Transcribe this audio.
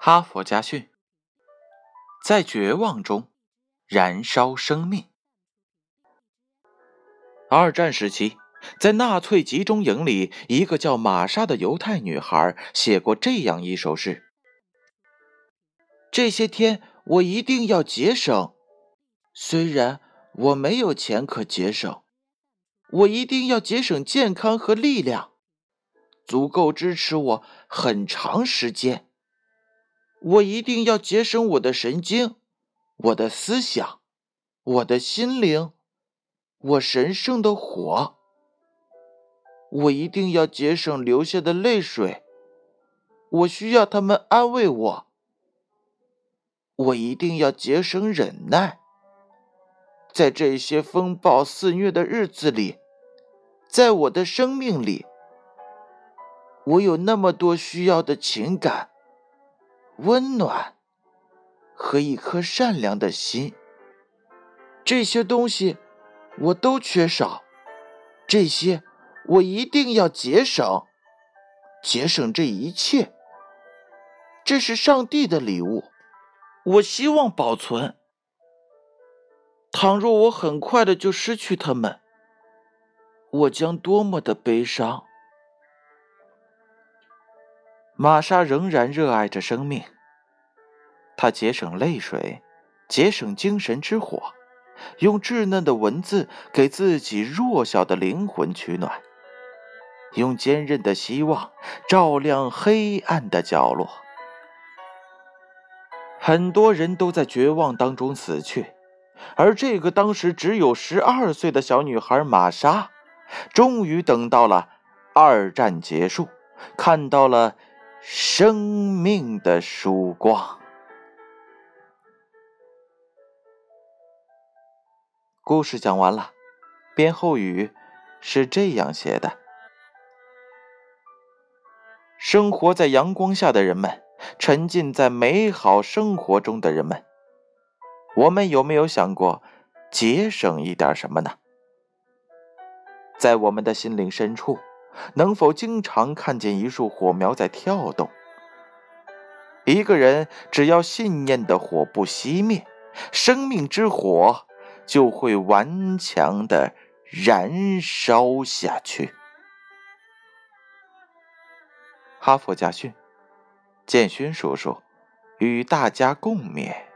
哈佛家训：在绝望中燃烧生命。二战时期，在纳粹集中营里，一个叫玛莎的犹太女孩写过这样一首诗：这些天我一定要节省，虽然我没有钱可节省，我一定要节省健康和力量，足够支持我很长时间。我一定要节省我的神经，我的思想，我的心灵，我神圣的火。我一定要节省流下的泪水，我需要他们安慰我。我一定要节省忍耐，在这些风暴肆虐的日子里，在我的生命里，我有那么多需要的情感。温暖和一颗善良的心，这些东西我都缺少。这些我一定要节省，节省这一切。这是上帝的礼物，我希望保存。倘若我很快的就失去他们，我将多么的悲伤。玛莎仍然热爱着生命，她节省泪水，节省精神之火，用稚嫩的文字给自己弱小的灵魂取暖，用坚韧的希望照亮黑暗的角落。很多人都在绝望当中死去，而这个当时只有十二岁的小女孩玛莎，终于等到了二战结束，看到了。生命的曙光。故事讲完了，编后语是这样写的：生活在阳光下的人们，沉浸在美好生活中的人们，我们有没有想过节省一点什么呢？在我们的心灵深处。能否经常看见一束火苗在跳动？一个人只要信念的火不熄灭，生命之火就会顽强的燃烧下去。哈佛家训，建勋叔叔与大家共勉。